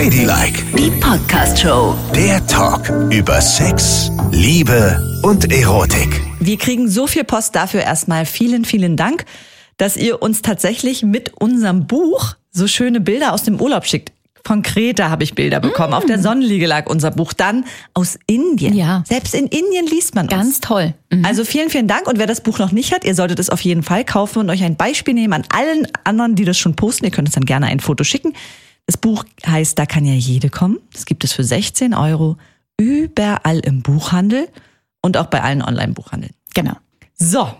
Ladylike, Die Podcast-Show. der Talk über Sex, Liebe und Erotik. Wir kriegen so viel Post dafür erstmal. Vielen, vielen Dank, dass ihr uns tatsächlich mit unserem Buch so schöne Bilder aus dem Urlaub schickt. Von Kreta habe ich Bilder bekommen. Auf der Sonnenliege lag unser Buch. Dann aus Indien. Ja. Selbst in Indien liest man uns. Ganz toll. Mhm. Also vielen, vielen Dank. Und wer das Buch noch nicht hat, ihr solltet es auf jeden Fall kaufen und euch ein Beispiel nehmen an allen anderen, die das schon posten. Ihr könnt uns dann gerne ein Foto schicken. Das Buch heißt Da kann ja jede kommen. Das gibt es für 16 Euro überall im Buchhandel und auch bei allen Online-Buchhandeln. Genau. So.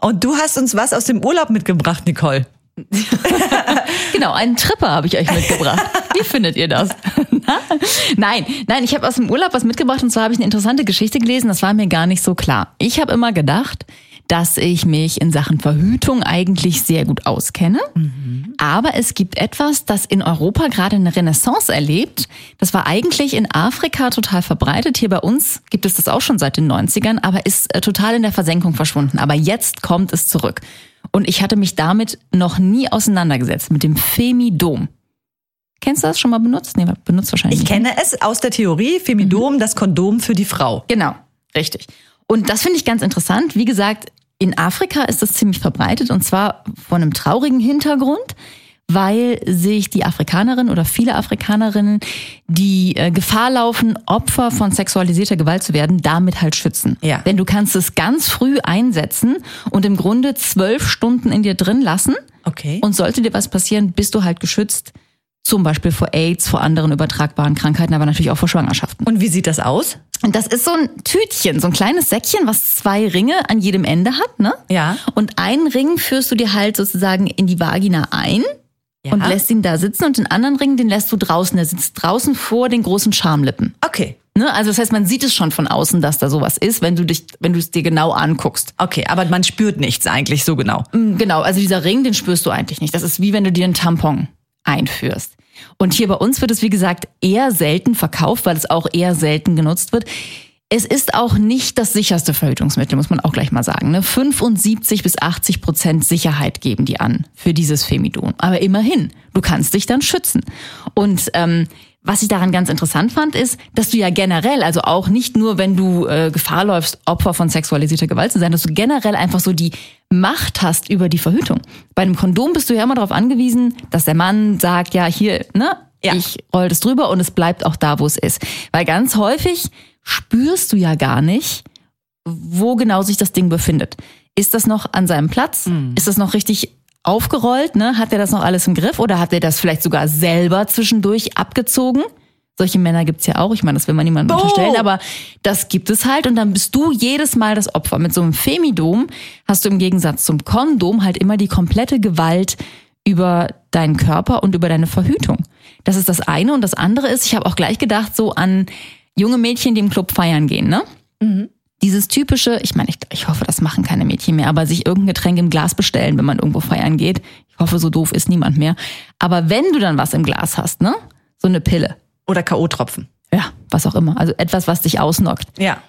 Und du hast uns was aus dem Urlaub mitgebracht, Nicole. Genau, einen Tripper habe ich euch mitgebracht. Wie findet ihr das? nein, nein, ich habe aus dem Urlaub was mitgebracht und zwar habe ich eine interessante Geschichte gelesen, das war mir gar nicht so klar. Ich habe immer gedacht, dass ich mich in Sachen Verhütung eigentlich sehr gut auskenne. Aber es gibt etwas, das in Europa gerade eine Renaissance erlebt. Das war eigentlich in Afrika total verbreitet. Hier bei uns gibt es das auch schon seit den 90ern, aber ist äh, total in der Versenkung verschwunden. Aber jetzt kommt es zurück. Und ich hatte mich damit noch nie auseinandergesetzt, mit dem Femidom. Kennst du das schon mal benutzt? Nee, benutzt wahrscheinlich Ich nicht. kenne es aus der Theorie, Femidom, das Kondom für die Frau. Genau, richtig. Und das finde ich ganz interessant. Wie gesagt, in Afrika ist das ziemlich verbreitet und zwar von einem traurigen Hintergrund, weil sich die Afrikanerinnen oder viele Afrikanerinnen, die äh, Gefahr laufen, Opfer von sexualisierter Gewalt zu werden, damit halt schützen. Ja. Denn du kannst es ganz früh einsetzen und im Grunde zwölf Stunden in dir drin lassen. Okay. Und sollte dir was passieren, bist du halt geschützt. Zum Beispiel vor AIDS, vor anderen übertragbaren Krankheiten, aber natürlich auch vor Schwangerschaften. Und wie sieht das aus? Und das ist so ein Tütchen, so ein kleines Säckchen, was zwei Ringe an jedem Ende hat, ne? Ja. Und einen Ring führst du dir halt sozusagen in die Vagina ein Ja. und lässt ihn da sitzen und den anderen Ring, den lässt du draußen. Der sitzt draußen vor den großen Schamlippen. Okay. Ne? Also das heißt, man sieht es schon von außen, dass da sowas ist, wenn du dich, wenn du es dir genau anguckst. Okay, aber man spürt nichts eigentlich so genau. Mm, Genau, also dieser Ring, den spürst du eigentlich nicht. Das ist wie wenn du dir einen Tampon einführst. Und hier bei uns wird es, wie gesagt, eher selten verkauft, weil es auch eher selten genutzt wird. Es ist auch nicht das sicherste Verhütungsmittel, muss man auch gleich mal sagen. Ne? 75 bis 80 Prozent Sicherheit geben die an für dieses Femidon. Aber immerhin, du kannst dich dann schützen. Und ähm, was ich daran ganz interessant fand, ist, dass du ja generell, also auch nicht nur, wenn du äh, Gefahr läufst, Opfer von sexualisierter Gewalt zu sein, dass du generell einfach so die Macht hast über die Verhütung. Bei einem Kondom bist du ja immer darauf angewiesen, dass der Mann sagt, ja, hier, ne, Ja. ich roll das drüber und es bleibt auch da, wo es ist. Weil ganz häufig spürst du ja gar nicht, wo genau sich das Ding befindet. Ist das noch an seinem Platz? Ist das noch richtig aufgerollt? Ne? Hat er das noch alles im Griff oder hat er das vielleicht sogar selber zwischendurch abgezogen? Solche Männer gibt's ja auch. Ich meine, das will man niemandem Boah. unterstellen, aber das gibt es halt. Und dann bist du jedes Mal das Opfer. Mit so einem Femidom hast du im Gegensatz zum Kondom halt immer die komplette Gewalt über deinen Körper und über deine Verhütung. Das ist das eine. Und das andere ist, ich habe auch gleich gedacht, so an junge Mädchen, die im Club feiern gehen, ne? Dieses typische, ich meine, ich, ich hoffe, das machen keine Mädchen mehr, aber sich irgendein Getränk im Glas bestellen, wenn man irgendwo feiern geht. Ich hoffe, so doof ist niemand mehr. Aber wenn du dann was im Glas hast, ne? So eine Pille. Oder K.O.-Tropfen. Ja, was auch immer. Also etwas, was dich ausnockt. Ja.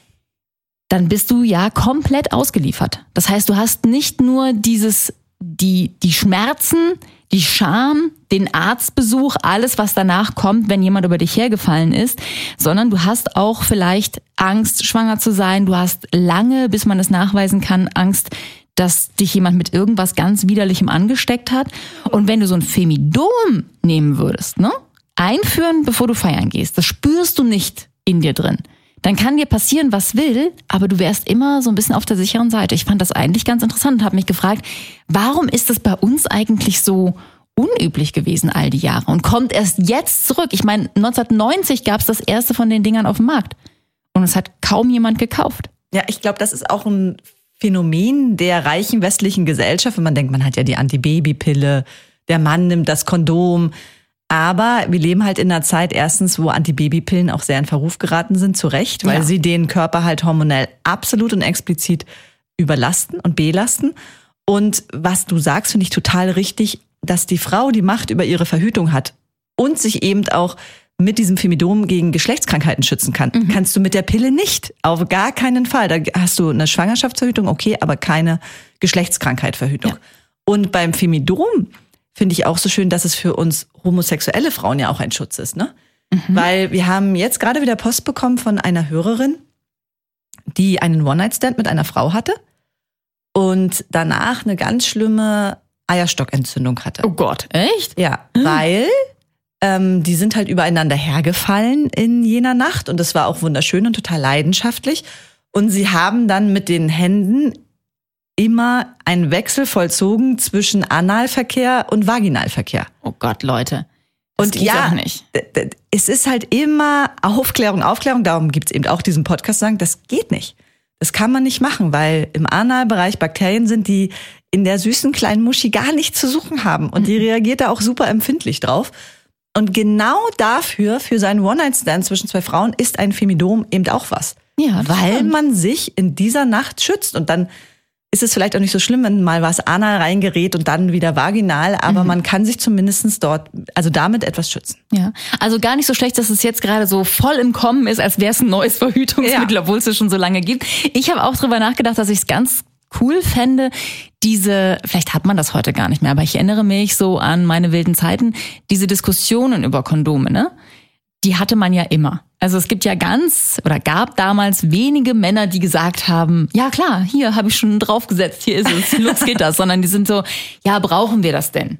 Dann bist du ja komplett ausgeliefert. Das heißt, du hast nicht nur dieses, die, die Schmerzen, die Scham, den Arztbesuch, alles, was danach kommt, wenn jemand über dich hergefallen ist, sondern du hast auch vielleicht Angst, schwanger zu sein. Du hast lange, bis man es nachweisen kann, Angst, dass dich jemand mit irgendwas ganz Widerlichem angesteckt hat. Und wenn du so ein Femidom nehmen würdest, ne? Einführen, bevor du feiern gehst, das spürst du nicht in dir drin. Dann kann dir passieren, was will, aber du wärst immer so ein bisschen auf der sicheren Seite. Ich fand das eigentlich ganz interessant und habe mich gefragt, warum ist das bei uns eigentlich so unüblich gewesen all die Jahre und kommt erst jetzt zurück? Ich meine, 1990 gab es das erste von den Dingern auf dem Markt und es hat kaum jemand gekauft. Ja, ich glaube, das ist auch ein Phänomen der reichen westlichen Gesellschaft. Wenn man denkt, man hat ja die Antibabypille, der Mann nimmt das Kondom. Aber wir leben halt in einer Zeit erstens, wo Antibabypillen auch sehr in Verruf geraten sind, zu Recht, weil Ja. sie den Körper halt hormonell absolut und explizit überlasten und belasten. Und was du sagst, finde ich total richtig, dass die Frau die Macht über ihre Verhütung hat und sich eben auch mit diesem Femidom gegen Geschlechtskrankheiten schützen kann. Kannst du mit der Pille nicht. Auf gar keinen Fall. Da hast du eine Schwangerschaftsverhütung, okay, aber keine Geschlechtskrankheitverhütung. Ja. Und beim Femidom finde ich auch so schön, dass es für uns homosexuelle Frauen ja auch ein Schutz ist, ne? Weil wir haben jetzt gerade wieder Post bekommen von einer Hörerin, die einen One-Night-Stand mit einer Frau hatte und danach eine ganz schlimme Eierstockentzündung hatte. Oh Gott, echt? Ja, weil ähm, die sind halt übereinander hergefallen in jener Nacht und es war auch wunderschön und total leidenschaftlich. Und sie haben dann mit den Händen immer einen Wechsel vollzogen zwischen Analverkehr und Vaginalverkehr. Oh Gott, Leute. Das Und ja, es ist halt immer Aufklärung, Aufklärung. Darum gibt's eben auch diesen Podcast, sagen, das geht nicht. Das kann man nicht machen, weil im Analbereich Bakterien sind, die in der süßen kleinen Muschi gar nichts zu suchen haben. Und Mhm. die reagiert da auch super empfindlich drauf. Und genau dafür, für seinen One-Night-Stand zwischen zwei Frauen, ist ein Femidom eben auch was. Ja, weil man sich in dieser Nacht schützt. Und dann ist es vielleicht auch nicht so schlimm, wenn mal was anal reingerät und dann wieder vaginal, aber Mhm. man kann sich zumindestens dort, also damit etwas schützen. Ja, also gar nicht so schlecht, dass es jetzt gerade so voll im Kommen ist, als wäre es ein neues Verhütungsmittel, Ja. obwohl es es schon so lange gibt. Ich habe auch drüber nachgedacht, dass ich es ganz cool fände, diese, vielleicht hat man das heute gar nicht mehr, aber ich erinnere mich so an meine wilden Zeiten, diese Diskussionen über Kondome, ne? Die hatte man ja immer. Also es gibt ja ganz oder gab damals wenige Männer, die gesagt haben, ja klar, hier habe ich schon draufgesetzt, hier ist es, los geht das, sondern die sind so, ja, brauchen wir das denn?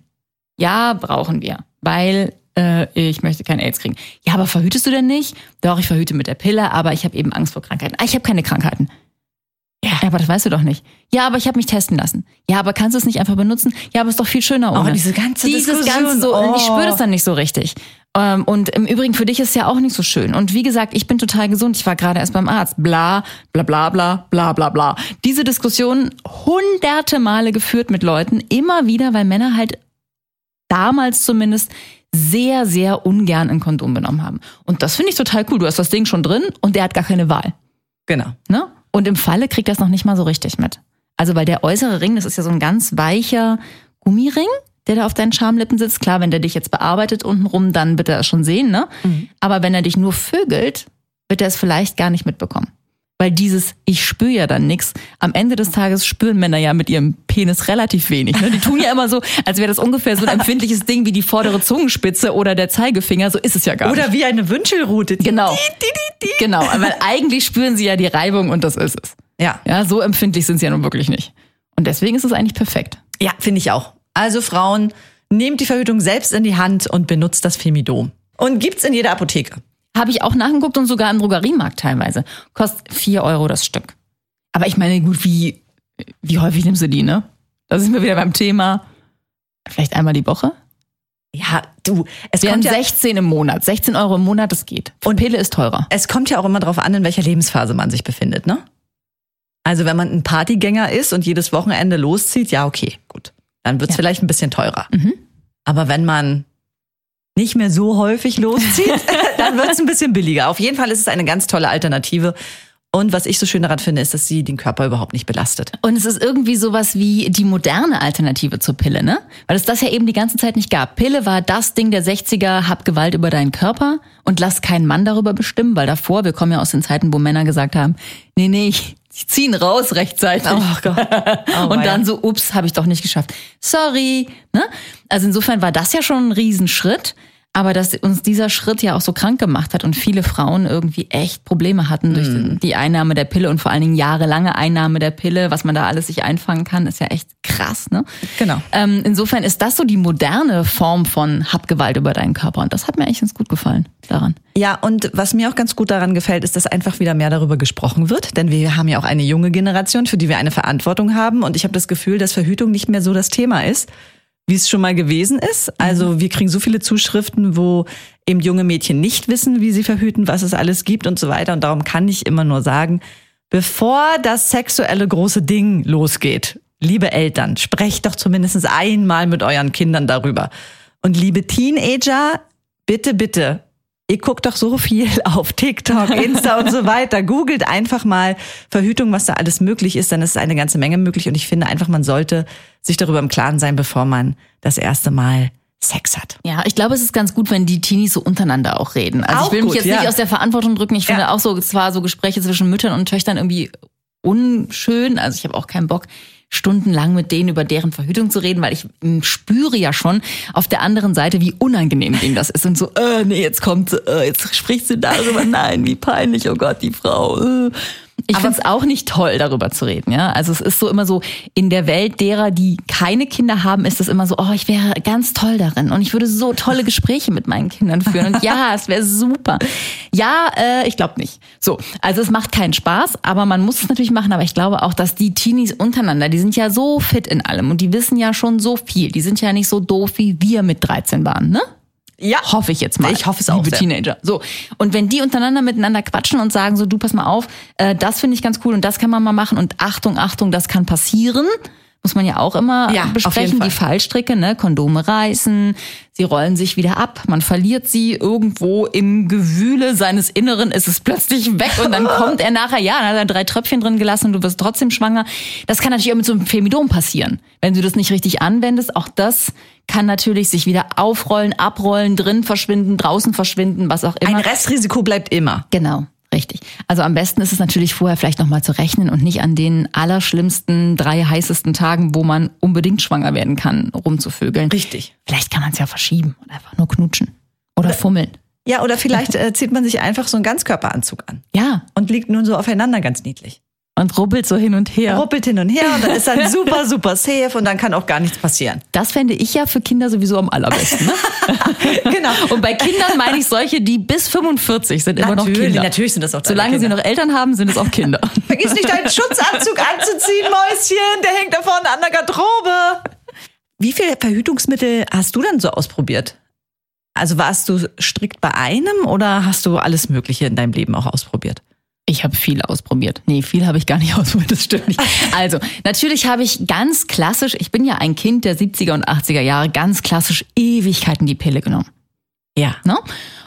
Ja, brauchen wir, weil äh, ich möchte kein AIDS kriegen. Ja, aber verhütest du denn nicht? Doch, ich verhüte mit der Pille, aber ich habe eben Angst vor Krankheiten. Ah, ich habe keine Krankheiten. Ja, aber das weißt du doch nicht. Ja, aber ich habe mich testen lassen. Ja, aber kannst du es nicht einfach benutzen? Ja, aber ist doch viel schöner ohne. Oh, diese ganze Dieses Diskussion. ganze so, Oh. ich spüre das dann nicht so richtig. Ähm, Und im Übrigen für dich ist es ja auch nicht so schön. Und wie gesagt, ich bin total gesund. Ich war gerade erst beim Arzt. Bla, bla, bla, bla, bla, bla, bla. Diese Diskussion hunderte Male geführt mit Leuten. Immer wieder, weil Männer halt damals zumindest sehr, sehr ungern ein Kondom genommen haben. Und das finde ich total cool. Du hast das Ding schon drin und der hat gar keine Wahl. Genau. Ne? Und im Falle kriegt das noch nicht mal so richtig mit. Also weil der äußere Ring, das ist ja so ein ganz weicher Gummiring, der da auf deinen Schamlippen sitzt. Klar, wenn der dich jetzt bearbeitet untenrum, dann wird er es schon sehen, ne? Aber wenn er dich nur vögelt, wird er es vielleicht gar nicht mitbekommen. Weil dieses, ich spüre ja dann nix, am Ende des Tages spüren Männer ja mit ihrem Penis relativ wenig. Ne? Die tun ja immer so, als wäre das ungefähr so ein empfindliches Ding wie die vordere Zungenspitze oder der Zeigefinger. So ist es ja gar nicht. Oder wie eine Wünschelrute. Genau. Genau, weil eigentlich spüren sie ja die Reibung und das ist es. Ja. Ja, so empfindlich sind sie ja nun wirklich nicht. Und deswegen ist es eigentlich perfekt. Ja, finde ich auch. Also Frauen, nehmt die Verhütung selbst in die Hand und benutzt das Femidom. Und gibt's in jeder Apotheke. Habe ich auch nachgeguckt und sogar im Drogeriemarkt teilweise. Kostet 4 Euro das Stück. Aber ich meine, gut, wie, wie häufig nimmst du die, ne? Da sind wir wieder beim Thema. Vielleicht einmal die Woche? Ja, du, es Wären kommt ja, 16 im Monat. 16 Euro im Monat, das geht. Und Pille ist teurer. es kommt ja auch immer darauf an, in welcher Lebensphase man sich befindet, ne? Also wenn man ein Partygänger ist und jedes Wochenende loszieht, ja, okay, gut. Dann wird's Ja. vielleicht ein bisschen teurer. Mhm. Aber wenn man nicht mehr so häufig loszieht, dann wird's ein bisschen billiger. Auf jeden Fall ist es eine ganz tolle Alternative. Und was ich so schön daran finde, ist, dass sie den Körper überhaupt nicht belastet. Und es ist irgendwie sowas wie die moderne Alternative zur Pille, ne? Weil es das ja eben die ganze Zeit nicht gab. Pille war das Ding der 60er, hab Gewalt über deinen Körper und lass keinen Mann darüber bestimmen, weil davor, wir kommen ja aus den Zeiten, wo Männer gesagt haben, nee, nee, ich, ich zieh ihn raus rechtzeitig. Oh Gott. Oh, und dann so, ups, habe ich doch nicht geschafft. Sorry. Ne? Also insofern war das ja schon ein Riesenschritt. Aber dass uns dieser Schritt ja auch so krank gemacht hat und viele Frauen irgendwie echt Probleme hatten durch Mhm. die Einnahme der Pille und vor allen Dingen jahrelange Einnahme der Pille, was man da alles sich einfangen kann, ist ja echt krass. Ne? Genau. Ähm, insofern ist das so die moderne Form von Hab Gewalt über deinen Körper und das hat mir eigentlich ganz gut gefallen daran. Ja, und was mir auch ganz gut daran gefällt, ist, dass einfach wieder mehr darüber gesprochen wird. Denn wir haben ja auch eine junge Generation, für die wir eine Verantwortung haben. Und ich habe das Gefühl, dass Verhütung nicht mehr so das Thema ist, wie es schon mal gewesen ist. Also wir kriegen so viele Zuschriften, wo eben junge Mädchen nicht wissen, wie sie verhüten, was es alles gibt und so weiter. Und darum kann ich immer nur sagen, bevor das sexuelle große Ding losgeht, liebe Eltern, sprecht doch zumindest einmal mit euren Kindern darüber. Und liebe Teenager, bitte, bitte, Ihr guckt doch so viel auf TikTok, Insta und so weiter. Googelt einfach mal Verhütung, was da alles möglich ist, dann ist eine ganze Menge möglich. Und ich finde einfach, man sollte sich darüber im Klaren sein, bevor man das erste Mal Sex hat. Ja, ich glaube, es ist ganz gut, wenn die Teenies so untereinander auch reden. Also Auch ich will mich gut, jetzt ja. nicht aus der Verantwortung drücken. Ich finde Ja. auch so, zwar so Gespräche zwischen Müttern und Töchtern irgendwie unschön. Also ich habe auch keinen Bock, stundenlang mit denen über deren Verhütung zu reden, weil ich spüre ja schon auf der anderen Seite, wie unangenehm denen das ist. Und so, äh, nee, jetzt kommt, äh, jetzt spricht sie darüber, nein, wie peinlich, oh Gott, die Frau. Äh. Ich finde es auch nicht toll, darüber zu reden. Ja, also es ist so immer so in der Welt derer, die keine Kinder haben, ist es immer so, oh, ich wäre ganz toll darin und ich würde so tolle Gespräche mit meinen Kindern führen und ja, es wäre super. Ja, äh, ich glaube nicht. So, also es macht keinen Spaß, aber man muss es natürlich machen. Aber ich glaube auch, dass die Teenies untereinander, die sind ja so fit in allem und die wissen ja schon so viel. Die sind ja nicht so doof wie wir mit 13 waren, ne? Ja. Hoffe ich jetzt mal. Ich hoffe es auch Liebe sehr. Teenager. So. Und wenn die untereinander miteinander quatschen und sagen so, du pass mal auf, äh, das finde ich ganz cool und das kann man mal machen und Achtung, Achtung, das kann passieren. Muss man ja auch immer Ja, besprechen, die Fallstricke, ne? Kondome reißen, sie rollen sich wieder ab, man verliert sie irgendwo im Gewühle seines Inneren, ist es plötzlich weg und dann kommt er nachher, ja, dann hat er drei Tröpfchen drin gelassen und du wirst trotzdem schwanger. Das kann natürlich auch mit so einem Femidom passieren. Wenn du das nicht richtig anwendest, auch das kann natürlich sich wieder aufrollen, abrollen, drin verschwinden, draußen verschwinden, was auch immer. Ein Restrisiko bleibt immer. Genau. Also am besten ist es natürlich vorher vielleicht nochmal zu rechnen und nicht an den allerschlimmsten, drei heißesten Tagen, wo man unbedingt schwanger werden kann, rumzuvögeln. Richtig. Vielleicht kann man es ja verschieben und einfach nur knutschen. Oder fummeln. Ja, oder vielleicht äh, zieht man sich einfach so einen Ganzkörperanzug an Ja. und liegt nun so aufeinander ganz niedlich. Und rubbelt so hin und her. Ruppelt hin und her und dann ist dann super, super safe und dann kann auch gar nichts passieren. Das fände ich ja für Kinder sowieso am allerbesten. Ne? genau. Und bei Kindern meine ich solche, die bis 45 sind immer noch Natürlich, Kinder. natürlich sind das auch Solange sie Kinder. noch Eltern haben, sind es auch Kinder. Vergiss nicht, deinen Schutzanzug anzuziehen, Mäuschen. Der hängt da vorne an der Garderobe. Wie viele Verhütungsmittel hast du denn so ausprobiert? Also warst du strikt bei einem oder hast du alles Mögliche in deinem Leben auch ausprobiert? Ich habe viel ausprobiert. Nee, viel habe ich gar nicht ausprobiert, das stimmt nicht. Also, natürlich habe ich ganz klassisch, ich bin ja ein Kind der 70er und 80er Jahre, ganz klassisch Ewigkeiten die Pille genommen. Ja. Ne?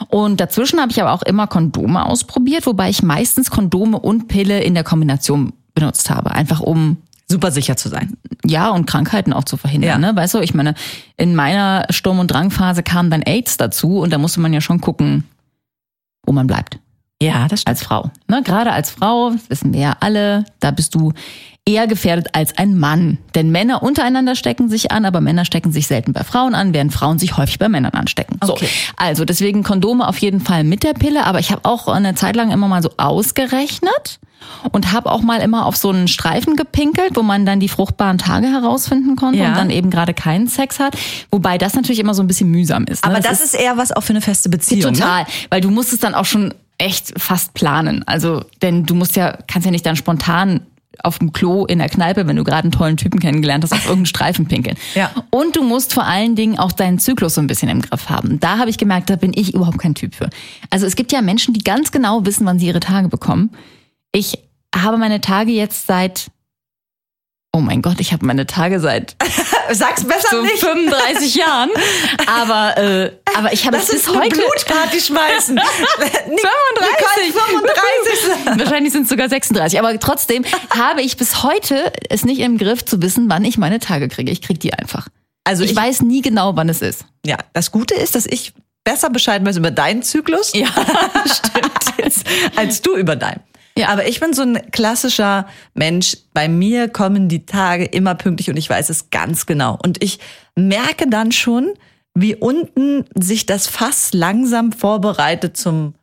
Und dazwischen habe ich aber auch immer Kondome ausprobiert, wobei ich meistens Kondome und Pille in der Kombination benutzt habe. Einfach um Super sicher zu sein. ja, und Krankheiten auch zu verhindern. Ja. Ne? Weißt du, ich meine, in meiner Sturm- und Drangphase kam dann AIDS dazu und da musste man ja schon gucken, wo man bleibt Ja, das stimmt. als Frau. Ne? Gerade als Frau, das wissen wir ja alle, da bist du eher gefährdet als ein Mann. Denn Männer untereinander stecken sich an, aber Männer stecken sich selten bei Frauen an, während Frauen sich häufig bei Männern anstecken. Okay. So, also deswegen Kondome auf jeden Fall mit der Pille, aber ich habe auch eine Zeit lang immer mal so ausgerechnet und habe auch mal immer auf so einen Streifen gepinkelt, wo man dann die fruchtbaren Tage herausfinden konnte Ja. und dann eben gerade keinen Sex hat. Wobei das natürlich immer so ein bisschen mühsam ist. Ne? Aber das, ist eher was auch für eine feste Beziehung. Ne? Total, weil du musst es dann auch schon echt fast planen. Also, denn du musst ja, kannst ja nicht dann spontan auf dem Klo in der Kneipe, wenn du gerade einen tollen Typen kennengelernt hast, auf irgendeinen Streifen pinkeln. Ja. Und du musst vor allen Dingen auch deinen Zyklus so ein bisschen im Griff haben. Da habe ich gemerkt, da bin ich überhaupt kein Typ für. Also es gibt ja Menschen, die ganz genau wissen, wann sie ihre Tage bekommen. Ich habe meine Tage jetzt seit Oh mein Gott, ich habe meine Tage seit Sag's besser so nicht. 35 Jahren. Aber, äh, aber ich habe es bis heute. Blutparty schmeißen. 35. 35. Wahrscheinlich sind es sogar 36. Aber trotzdem habe ich bis heute es nicht im Griff zu wissen, wann ich meine Tage kriege. Ich kriege die einfach. Also Ich, ich, weiß nie genau, wann es ist. ja, das Gute ist, dass ich besser Bescheid weiß über deinen Zyklus. Ja, stimmt. als, als du über deinen. Ja. Aber ich bin so ein klassischer Mensch. Bei mir kommen die Tage immer pünktlich und ich weiß es ganz genau. Und ich merke dann schon, wie unten sich das Fass langsam vorbereitet zum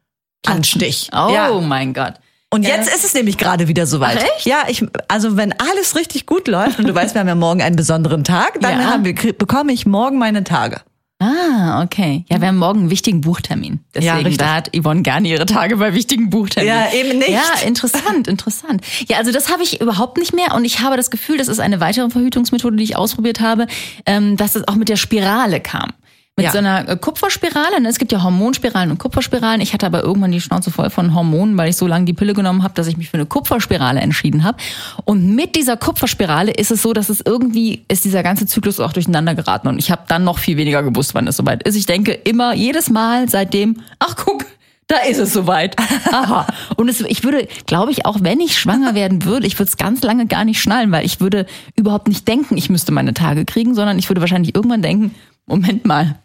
Anstich. Oh Ja. mein Gott. Und Ja. jetzt ist es nämlich gerade wieder soweit. Ach, echt? Ja, ich, also wenn alles richtig gut läuft und du weißt, wir haben ja morgen einen besonderen Tag, dann Ja. haben wir, bekomme ich morgen meine Tage. Ah, okay. Ja, wir haben morgen einen wichtigen Buchtermin. Deswegen, richtig. da hat Yvonne gerne ihre Tage bei wichtigen Buchterminen. Ja, eben nicht. Ja, interessant, interessant. Ja, also das habe ich überhaupt nicht mehr und ich habe das Gefühl, das ist eine weitere Verhütungsmethode, die ich ausprobiert habe, ähm, dass es auch mit der Spirale kam. Mit Ja. so einer äh, Kupferspirale. ne? Es gibt ja Hormonspiralen und Kupferspiralen. Ich hatte aber irgendwann die Schnauze voll von Hormonen, weil ich so lange die Pille genommen habe, dass ich mich für eine Kupferspirale entschieden habe. Und mit dieser Kupferspirale ist es so, dass es irgendwie ist dieser ganze Zyklus auch durcheinander geraten. Und ich habe dann noch viel weniger gewusst, wann es soweit ist. Ich denke immer, jedes Mal seitdem, ach guck, da ist es soweit. Aha. Und es, ich würde, glaube ich, auch wenn ich schwanger werden würde, ich würde es ganz lange gar nicht schnallen, weil ich würde überhaupt nicht denken, ich müsste meine Tage kriegen, sondern ich würde wahrscheinlich irgendwann denken, Moment mal,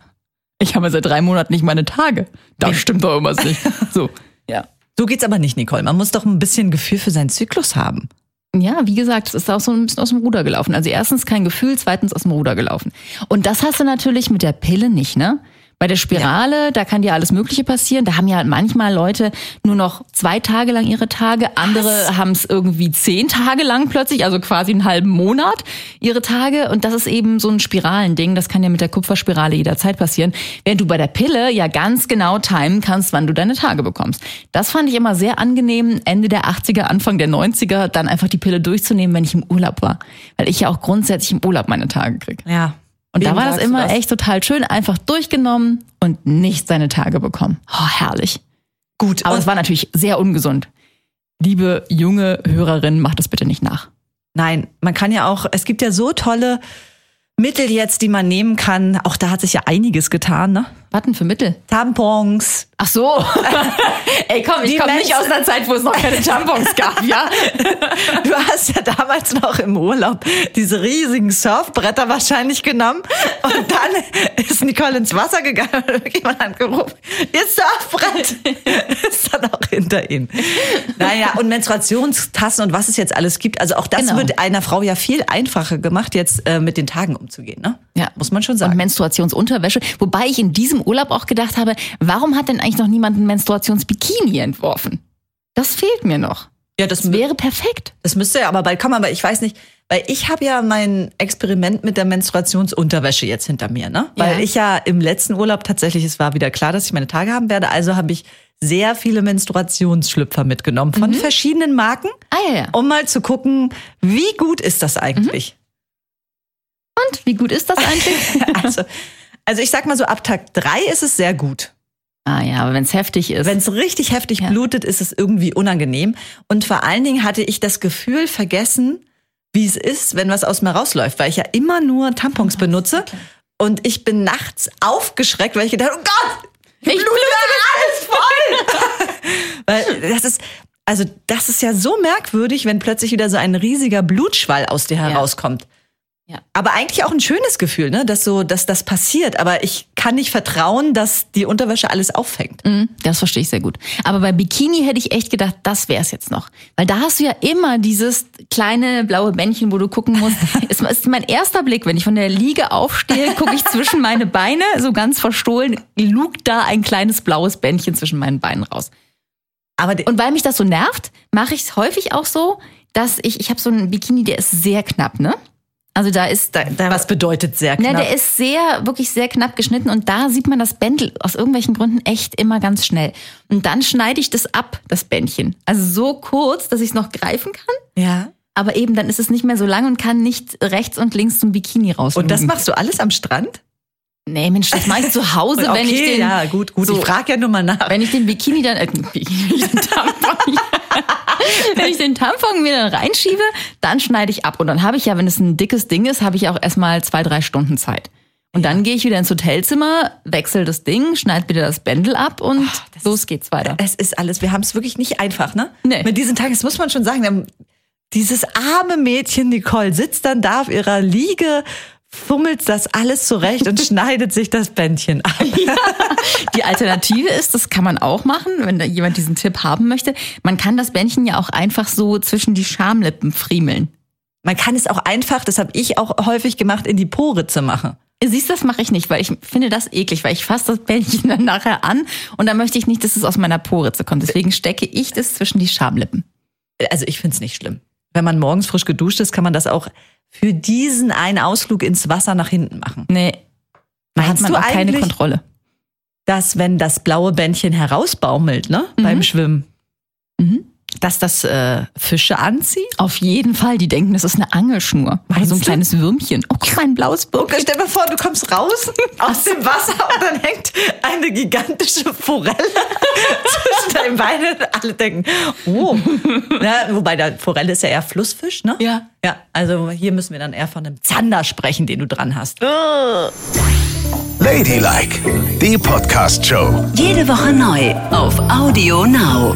ich habe seit drei Monaten nicht meine Tage. Da stimmt doch irgendwas nicht. So, ja. So geht's aber nicht, Nicole. Man muss doch ein bisschen Gefühl für seinen Zyklus haben. Ja, wie gesagt, es ist auch so ein bisschen aus dem Ruder gelaufen. Also erstens kein Gefühl, zweitens aus dem Ruder gelaufen. Und das hast du natürlich mit der Pille nicht, ne? Bei der Spirale, da kann dir alles Mögliche passieren. Da haben ja manchmal Leute nur noch zwei Tage lang ihre Tage, andere haben es irgendwie zehn Tage lang plötzlich, also quasi einen halben Monat ihre Tage. Und das ist eben so ein Spiralending. Das kann ja mit der Kupferspirale jederzeit passieren. Während du bei der Pille ja ganz genau timen kannst, wann du deine Tage bekommst. Das fand ich immer sehr angenehm, Ende der 80er, Anfang der 90er, dann einfach die Pille durchzunehmen, wenn ich im Urlaub war. Weil ich ja auch grundsätzlich im Urlaub meine Tage kriege. Ja. Und Wem da war das immer das? echt total schön, einfach durchgenommen und nicht seine Tage bekommen. Oh, herrlich. Gut. Aber es war natürlich sehr ungesund. Liebe junge Hörerin, macht das bitte nicht nach. Nein, man kann ja auch, es gibt ja so tolle Mittel jetzt, die man nehmen kann. Auch da hat sich ja einiges getan, ne? Warten für Mittel. Tampons. Ach so. Ey, komm, ich komme nicht aus einer Zeit, wo es noch keine Tampons gab, ja? Du hast ja damals noch im Urlaub diese riesigen Surfbretter wahrscheinlich genommen. Und dann ist Nicole ins Wasser gegangen und irgendjemand hat gerufen, ihr Surfbrett ist dann auch hinter ihnen. Naja, und Menstruationstassen und was es jetzt alles gibt. Also auch das Genau. wird einer Frau ja viel einfacher gemacht, jetzt äh, mit den Tagen umzugehen. Ne? Ja. Muss man schon Und sagen. Menstruationsunterwäsche. Wobei ich in diesem Urlaub auch gedacht habe, warum hat denn eigentlich noch niemand ein Menstruationsbikini entworfen? Das fehlt mir noch. Ja, das Das wäre perfekt. Das müsste ja aber bald kommen, aber ich weiß nicht, weil ich habe ja mein Experiment mit der Menstruationsunterwäsche jetzt hinter mir, ne? Weil Ja. ich ja im letzten Urlaub tatsächlich, es war wieder klar, dass ich meine Tage haben werde, also habe ich sehr viele Menstruationsschlüpfer mitgenommen von verschiedenen Marken, Ah ja, ja. um mal zu gucken, wie gut ist das eigentlich? Und wie gut ist das eigentlich? Also, also ich sag mal so, ab Tag drei ist es sehr gut. ah ja, aber wenn es heftig ist. Wenn es richtig heftig Ja. blutet, ist es irgendwie unangenehm. Und vor allen Dingen hatte ich das Gefühl vergessen, wie es ist, wenn was aus mir rausläuft, weil ich ja immer nur Tampons benutze. Und ich bin nachts aufgeschreckt, weil ich gedacht oh Gott, Ich blute alles voll. weil das ist, also das ist ja so merkwürdig, wenn plötzlich wieder so ein riesiger Blutschwall aus dir herauskommt. Ja. Aber eigentlich auch ein schönes Gefühl, ne, dass so, dass das passiert. Aber ich kann nicht vertrauen, dass die Unterwäsche alles auffängt. Mhm, Das verstehe ich sehr gut. Aber bei Bikini hätte ich echt gedacht, das wäre es jetzt noch. Weil da hast du ja immer dieses kleine blaue Bändchen, wo du gucken musst. Es ist mein erster Blick, wenn ich von der Liege aufstehe, gucke ich zwischen meine Beine, so ganz verstohlen, lugt da ein kleines blaues Bändchen zwischen meinen Beinen raus. Aber Und weil mich das so nervt, mache ich es häufig auch so, dass ich, ich habe so einen Bikini, der ist sehr knapp, ne? Also da ist, da, da was bedeutet sehr knapp? Ne, der ist sehr, wirklich sehr knapp geschnitten und da sieht man das Bändel aus irgendwelchen Gründen echt immer ganz schnell. Und dann schneide ich das ab, das Bändchen. Also so kurz, dass ich es noch greifen kann, ja. aber eben dann ist es nicht mehr so lang und kann nicht rechts und links zum Bikini raus. Und das machst du alles am Strand? Nee, Mensch, das mache ich zu Hause, okay, wenn ich den, ja, gut, gut. so- ich frage ja nur mal nach. wenn ich den Bikini dann, äh, Bikini, den Tampon, wenn ich den Tampon mir dann reinschiebe, dann schneide ich ab. Und dann habe ich ja, wenn es ein dickes Ding ist, habe ich auch erstmal zwei, drei Stunden Zeit. Und dann gehe ich wieder ins Hotelzimmer, wechsle das Ding, schneide wieder das Bändel ab und das los geht's weiter. Es ist alles, wir haben es wirklich nicht einfach, ne? Nee. Mit diesen Tagen, das muss man schon sagen, haben dieses arme Mädchen Nicole sitzt dann da auf ihrer Liege, fummelt das alles zurecht und schneidet sich das Bändchen ab. Die Alternative ist, das kann man auch machen, wenn da jemand diesen Tipp haben möchte. Man kann das Bändchen ja auch einfach so zwischen die Schamlippen friemeln. Man kann es auch einfach, das habe ich auch häufig gemacht, in die Poritze machen. Siehst, das mache ich nicht, weil ich finde das eklig, weil ich fasse das Bändchen dann nachher an und dann möchte ich nicht, dass es aus meiner Poritze kommt. Deswegen stecke ich das zwischen die Schamlippen. Also ich find's nicht schlimm. Wenn man morgens frisch geduscht ist, kann man das auch für diesen einen Ausflug ins Wasser nach hinten machen. Nee, da hat man du auch keine Kontrolle. Dass wenn das blaue Bändchen herausbaumelt, ne, beim Schwimmen, Mhm. Dass das äh, Fische anzieht? Auf jeden Fall, die denken, das ist eine Angelschnur. Oder Meinst so ein du? kleines Würmchen. Oh, guck mal, ein blaues Würmchen. Okay, stell dir vor, du kommst raus aus dem Wasser und dann hängt eine gigantische Forelle zwischen deinen Beinen. Alle denken, oh. Ja, wobei der Forelle ist ja eher Flussfisch, ne? Ja. Ja, also hier müssen wir dann eher von einem Zander sprechen, den du dran hast. Ladylike, die Podcast-Show. Jede Woche neu auf Audio Now.